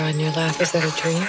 on your lap. Is that a dream?